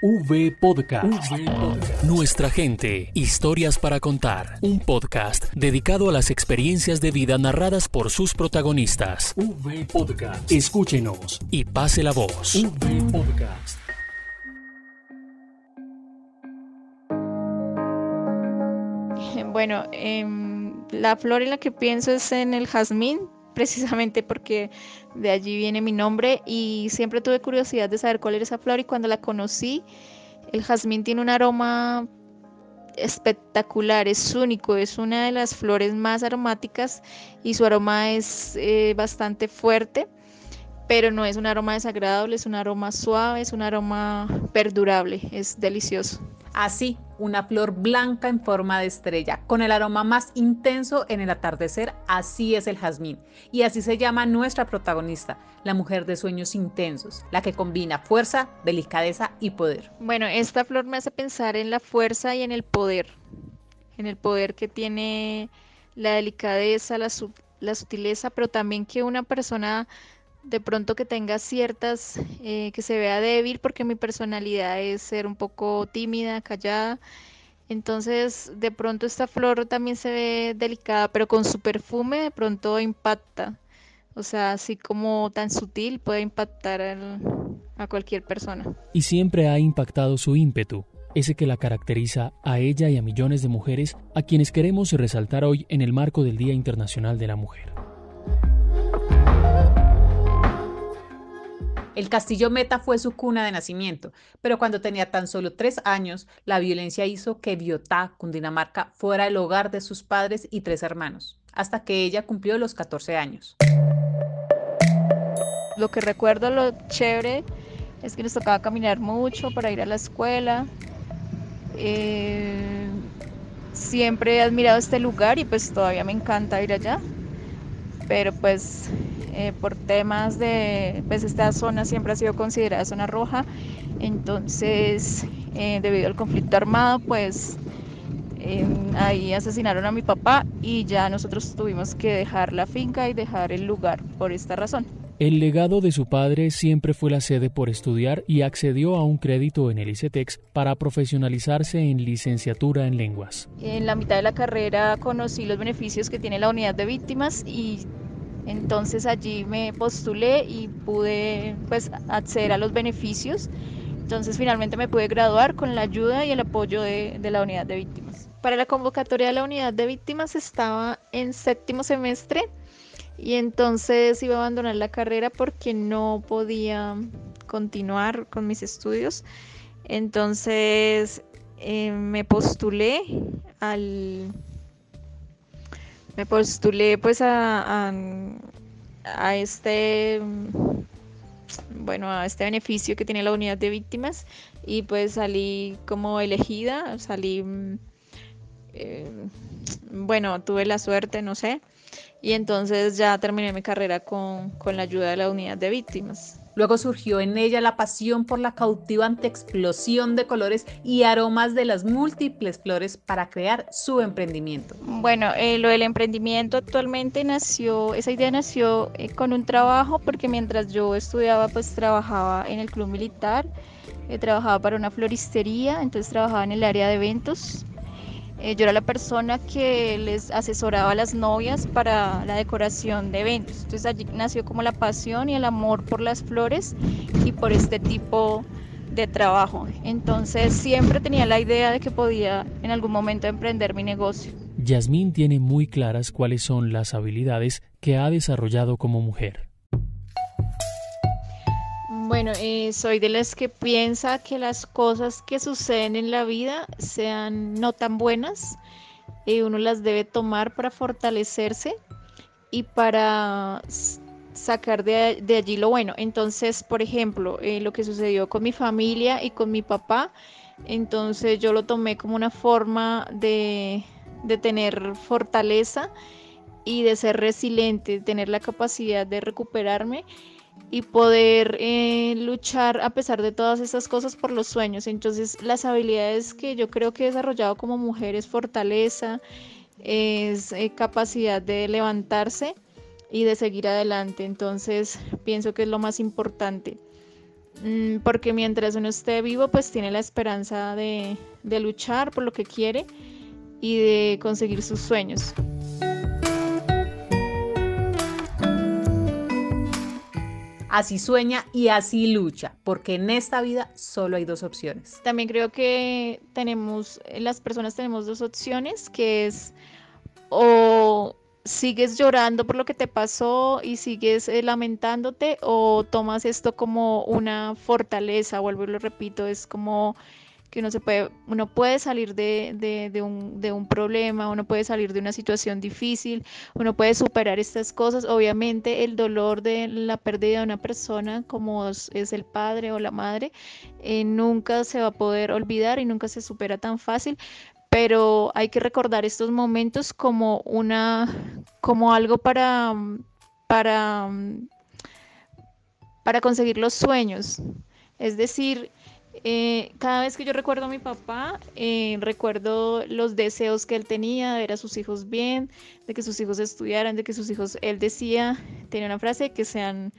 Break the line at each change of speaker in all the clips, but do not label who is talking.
V Podcast. Nuestra gente, historias para contar. Un podcast dedicado a las experiencias de vida narradas por sus protagonistas. V Podcast. Escúchenos y pase la voz. V Podcast.
Bueno, em, la flor en la que pienso es en el jazmín, precisamente porque de allí viene mi nombre y siempre tuve curiosidad de saber cuál era esa flor y cuando la conocí, el jazmín tiene un aroma espectacular, es único, es una de las flores más aromáticas y su aroma es eh, bastante fuerte, pero no es un aroma desagradable, es un aroma suave, es un aroma perdurable, es delicioso.
Así, una flor blanca en forma de estrella, con el aroma más intenso en el atardecer, así es el jazmín. Y así se llama nuestra protagonista, la mujer de sueños intensos, la que combina fuerza, delicadeza y poder.
Bueno, esta flor me hace pensar en la fuerza y en el poder, en el poder que tiene la delicadeza, la, la sutileza, pero también que una persona de pronto que tenga ciertas, eh, que se vea débil, porque mi personalidad es ser un poco tímida, callada. Entonces, de pronto esta flor también se ve delicada, pero con su perfume de pronto impacta. O sea, así como tan sutil puede impactar a cualquier persona.
Y siempre ha impactado su ímpetu, ese que la caracteriza a ella y a millones de mujeres a quienes queremos resaltar hoy en el marco del Día Internacional de la Mujer.
El castillo Meta fue su cuna de nacimiento, pero cuando tenía tan solo tres años, la violencia hizo que Biotá, Cundinamarca, fuera el hogar de sus padres y tres hermanos, hasta que ella cumplió los 14 años.
Lo que recuerdo, lo chévere, es que nos tocaba caminar mucho para ir a la escuela. Eh, siempre he admirado este lugar y pues todavía me encanta ir allá. Pero pues eh, por temas de, pues esta zona siempre ha sido considerada zona roja, entonces eh, debido al conflicto armado, pues ahí asesinaron a mi papá y ya nosotros tuvimos que dejar la finca y dejar el lugar por esta razón.
El legado de su padre siempre fue la sede por estudiar y accedió a un crédito en el ICETEX para profesionalizarse en licenciatura en lenguas.
En la mitad de la carrera conocí los beneficios que tiene la unidad de víctimas y entonces allí me postulé y pude pues acceder a los beneficios. Entonces finalmente me pude graduar con la ayuda y el apoyo de, la unidad de víctimas. Para la convocatoria de la unidad de víctimas estaba en séptimo semestre y entonces iba a abandonar la carrera porque no podía continuar con mis estudios. Entonces eh, me postulé al me postulé pues a, a, este bueno a este beneficio que tiene la unidad de víctimas y pues salí como elegida salí eh, bueno tuve la suerte no sé y entonces ya terminé mi carrera con, con la ayuda de la unidad de víctimas
Luego surgió en ella la pasión por la cautivante explosión de colores y aromas de las múltiples flores para crear su emprendimiento.
Bueno, eh, lo del emprendimiento actualmente nació, esa idea nació eh, con un trabajo porque mientras yo estudiaba pues trabajaba en el club militar, eh, trabajaba para una floristería, entonces trabajaba en el área de eventos eh, yo era la persona que les asesoraba a las novias para la decoración de eventos. Entonces allí nació como la pasión y el amor por las flores y por este tipo de trabajo. Entonces siempre tenía la idea de que podía en algún momento emprender mi negocio.
Yasmín tiene muy claras cuáles son las habilidades que ha desarrollado como mujer.
Bueno, eh, soy de las que piensa que las cosas que suceden en la vida sean no tan buenas, y uno las debe tomar para fortalecerse y para sacar de, allí lo bueno. Entonces, por ejemplo, eh, lo que sucedió con mi familia y con mi papá, entonces yo lo tomé como una forma de, de tener fortaleza y de ser resiliente, de tener la capacidad de recuperarme y poder eh, luchar a pesar de todas esas cosas por los sueños. Entonces las habilidades que yo creo que he desarrollado como mujer es fortaleza, es eh, capacidad de levantarse y de seguir adelante. Entonces pienso que es lo más importante. mm, porque mientras uno esté vivo, pues tiene la esperanza de, de luchar por lo que quiere y de conseguir sus sueños.
Así sueña y así lucha, porque en esta vida solo hay dos opciones.
También creo que tenemos, las personas tenemos dos opciones, que es o sigues llorando por lo que te pasó y sigues eh, lamentándote o tomas esto como una fortaleza, vuelvo y lo repito, es como que uno se puede, uno puede salir de, un, de, un, problema, uno puede salir de una situación difícil, uno puede superar estas cosas. Obviamente el dolor de la pérdida de una persona, como es el padre o la madre, eh, nunca se va a poder olvidar y nunca se supera tan fácil, pero hay que recordar estos momentos como una, como algo para, para, para conseguir los sueños. Es decir, eh, cada vez que yo recuerdo a mi papá, eh, recuerdo los deseos que él tenía de ver a sus hijos bien, de que sus hijos estudiaran, de que sus hijos, él decía, tenía una frase, que sean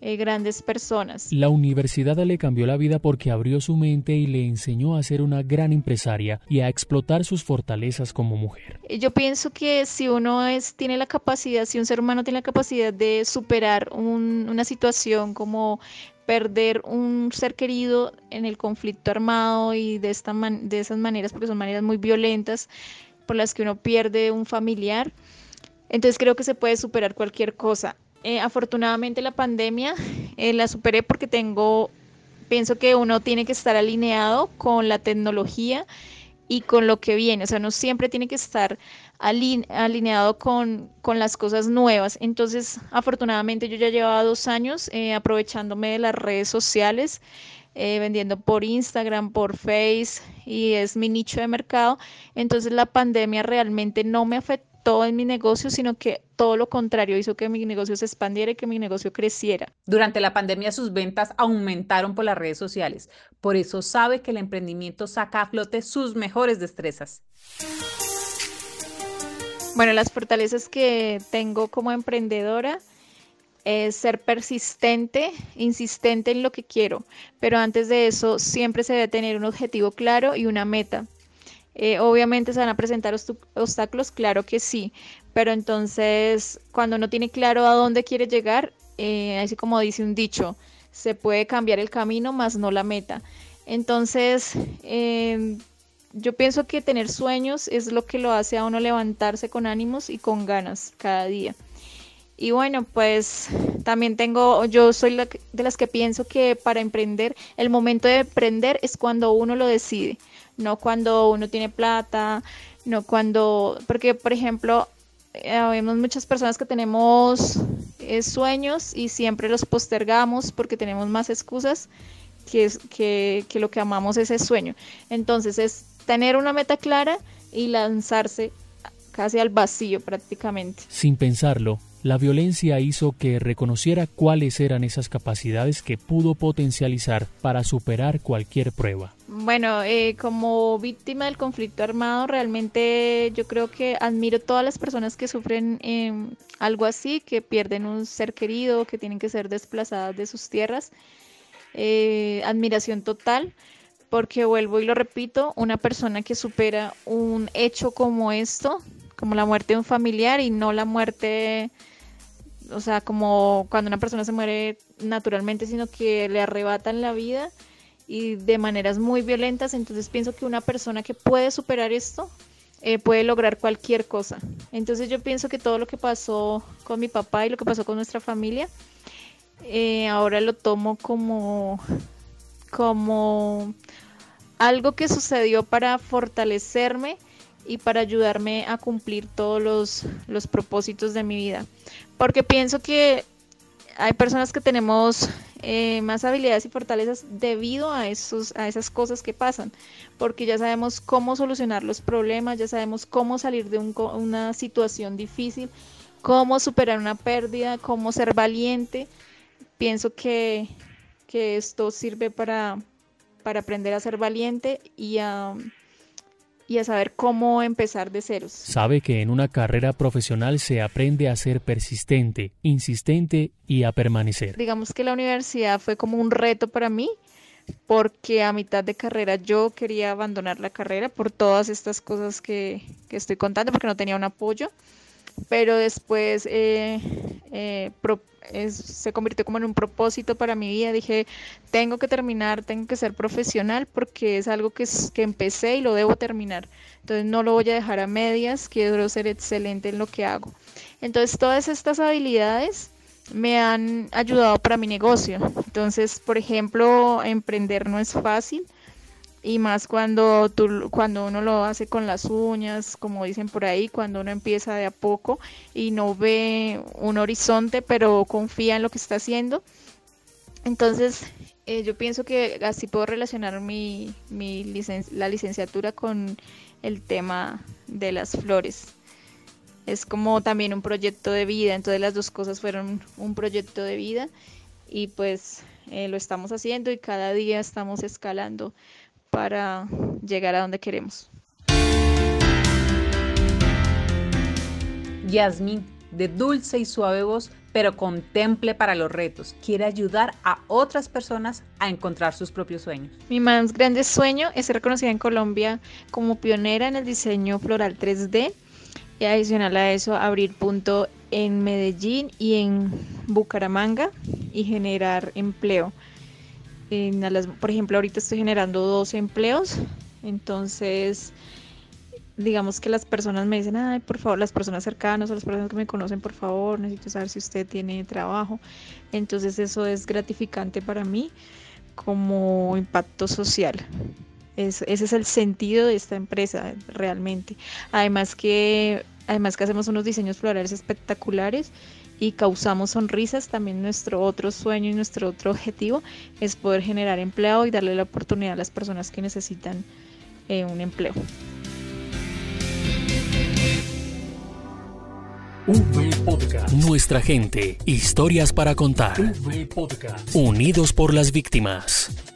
eh, grandes personas.
La universidad le cambió la vida porque abrió su mente y le enseñó a ser una gran empresaria y a explotar sus fortalezas como mujer.
Yo pienso que si uno es, tiene la capacidad, si un ser humano tiene la capacidad de superar una situación como perder un ser querido en el conflicto armado y de, esta de esas maneras, porque son maneras muy violentas por las que uno pierde un familiar. Entonces creo que se puede superar cualquier cosa. Eh, afortunadamente la pandemia eh, la superé porque tengo, pienso que uno tiene que estar alineado con la tecnología y con lo que viene. O sea, uno siempre tiene que estar alineado con, las cosas nuevas. Entonces, afortunadamente yo ya llevaba dos años eh, aprovechándome de las redes sociales, eh, vendiendo por Instagram, por Face, y es mi nicho de mercado. Entonces, la pandemia realmente no me afectó en mi negocio, sino que todo lo contrario hizo que mi negocio se expandiera y que mi negocio creciera.
Durante la pandemia sus ventas aumentaron por las redes sociales. Por eso sabe que el emprendimiento saca a flote sus mejores destrezas.
Bueno, las fortalezas que tengo como emprendedora es ser persistente, insistente en lo que quiero, pero antes de eso siempre se debe tener un objetivo claro y una meta. Eh, obviamente se van a presentar obstáculos, claro que sí, pero entonces cuando uno tiene claro a dónde quiere llegar, eh, así como dice un dicho, se puede cambiar el camino, más no la meta. Entonces, em, yo pienso que tener sueños es lo que lo hace a uno levantarse con ánimos y con ganas cada día. Y bueno, pues también tengo, yo soy de las que pienso que para emprender, el momento de emprender es cuando uno lo decide, no cuando uno tiene plata, no cuando, porque por ejemplo, eh, vemos muchas personas que tenemos eh, sueños y siempre los postergamos porque tenemos más excusas que, que, que lo que amamos ese sueño. Entonces es tener una meta clara y lanzarse casi al vacío prácticamente.
Sin pensarlo, la violencia hizo que reconociera cuáles eran esas capacidades que pudo potencializar para superar cualquier prueba.
Bueno, eh, como víctima del conflicto armado, realmente yo creo que admiro todas las personas que sufren em, algo así, que pierden un ser querido, que tienen que ser desplazadas de sus tierras. Eh, admiración total porque vuelvo y lo repito, una persona que supera un hecho como esto, como la muerte de un familiar y no la muerte, o sea, como cuando una persona se muere naturalmente, sino que le arrebatan la vida y de maneras muy violentas, entonces pienso que una persona que puede superar esto eh, puede lograr cualquier cosa. Entonces yo pienso que todo lo que pasó con mi papá y lo que pasó con nuestra familia, eh, ahora lo tomo como como algo que sucedió para fortalecerme y para ayudarme a cumplir todos los, propósitos de mi vida. Porque pienso que hay personas que tenemos eh, más habilidades y fortalezas debido a, esos, a esas cosas que pasan, porque ya sabemos cómo solucionar los problemas, ya sabemos cómo salir de una situación difícil, cómo superar una pérdida, cómo ser valiente. Pienso que, que esto sirve para, para aprender a ser valiente y a, y a saber cómo empezar de ceros.
Sabe que en una carrera profesional se aprende a ser persistente, insistente y a permanecer.
Digamos que la universidad fue como un reto para mí porque a mitad de carrera yo quería abandonar la carrera por todas estas cosas que, que estoy contando porque no tenía un apoyo pero después eh, eh, se convirtió como en un propósito para mi vida. Dije, tengo que terminar, tengo que ser profesional porque es algo que, que empecé y lo debo terminar. Entonces no lo voy a dejar a medias, quiero ser excelente en lo que hago. Entonces todas estas habilidades me han ayudado para mi negocio. Entonces, por ejemplo, emprender no es fácil y más cuando tú, cuando uno lo hace con las uñas, como dicen por ahí, cuando uno empieza de a poco y no ve un horizonte, pero confía en lo que está haciendo. Entonces, eh, yo pienso que así puedo relacionar mi, mi la licenciatura con el tema de las flores. Es como también un proyecto de vida, entonces las dos cosas fueron un proyecto de vida y pues eh, lo estamos haciendo y cada día estamos escalando para llegar a donde queremos.
Yasmin, de dulce y suave voz, pero contemple para los retos. Quiere ayudar a otras personas a encontrar sus propios sueños.
Mi más grande sueño es ser reconocida en Colombia como pionera en el diseño floral 3D y adicional a eso abrir punto en Medellín y en Bucaramanga y generar empleo por ejemplo, ahorita estoy generando dos empleos, entonces digamos que las personas me dicen, ay, por favor, las personas cercanas o las personas que me conocen, por favor, necesito saber si usted tiene trabajo. Entonces eso es gratificante para mí como impacto social. ese es el sentido de esta empresa realmente. Además que, además que hacemos unos diseños florales espectaculares y causamos sonrisas, también nuestro otro sueño y nuestro otro objetivo es poder generar empleo y darle la oportunidad a las personas que necesitan eh, un empleo.
Nuestra gente, historias para contar. Unidos por las víctimas.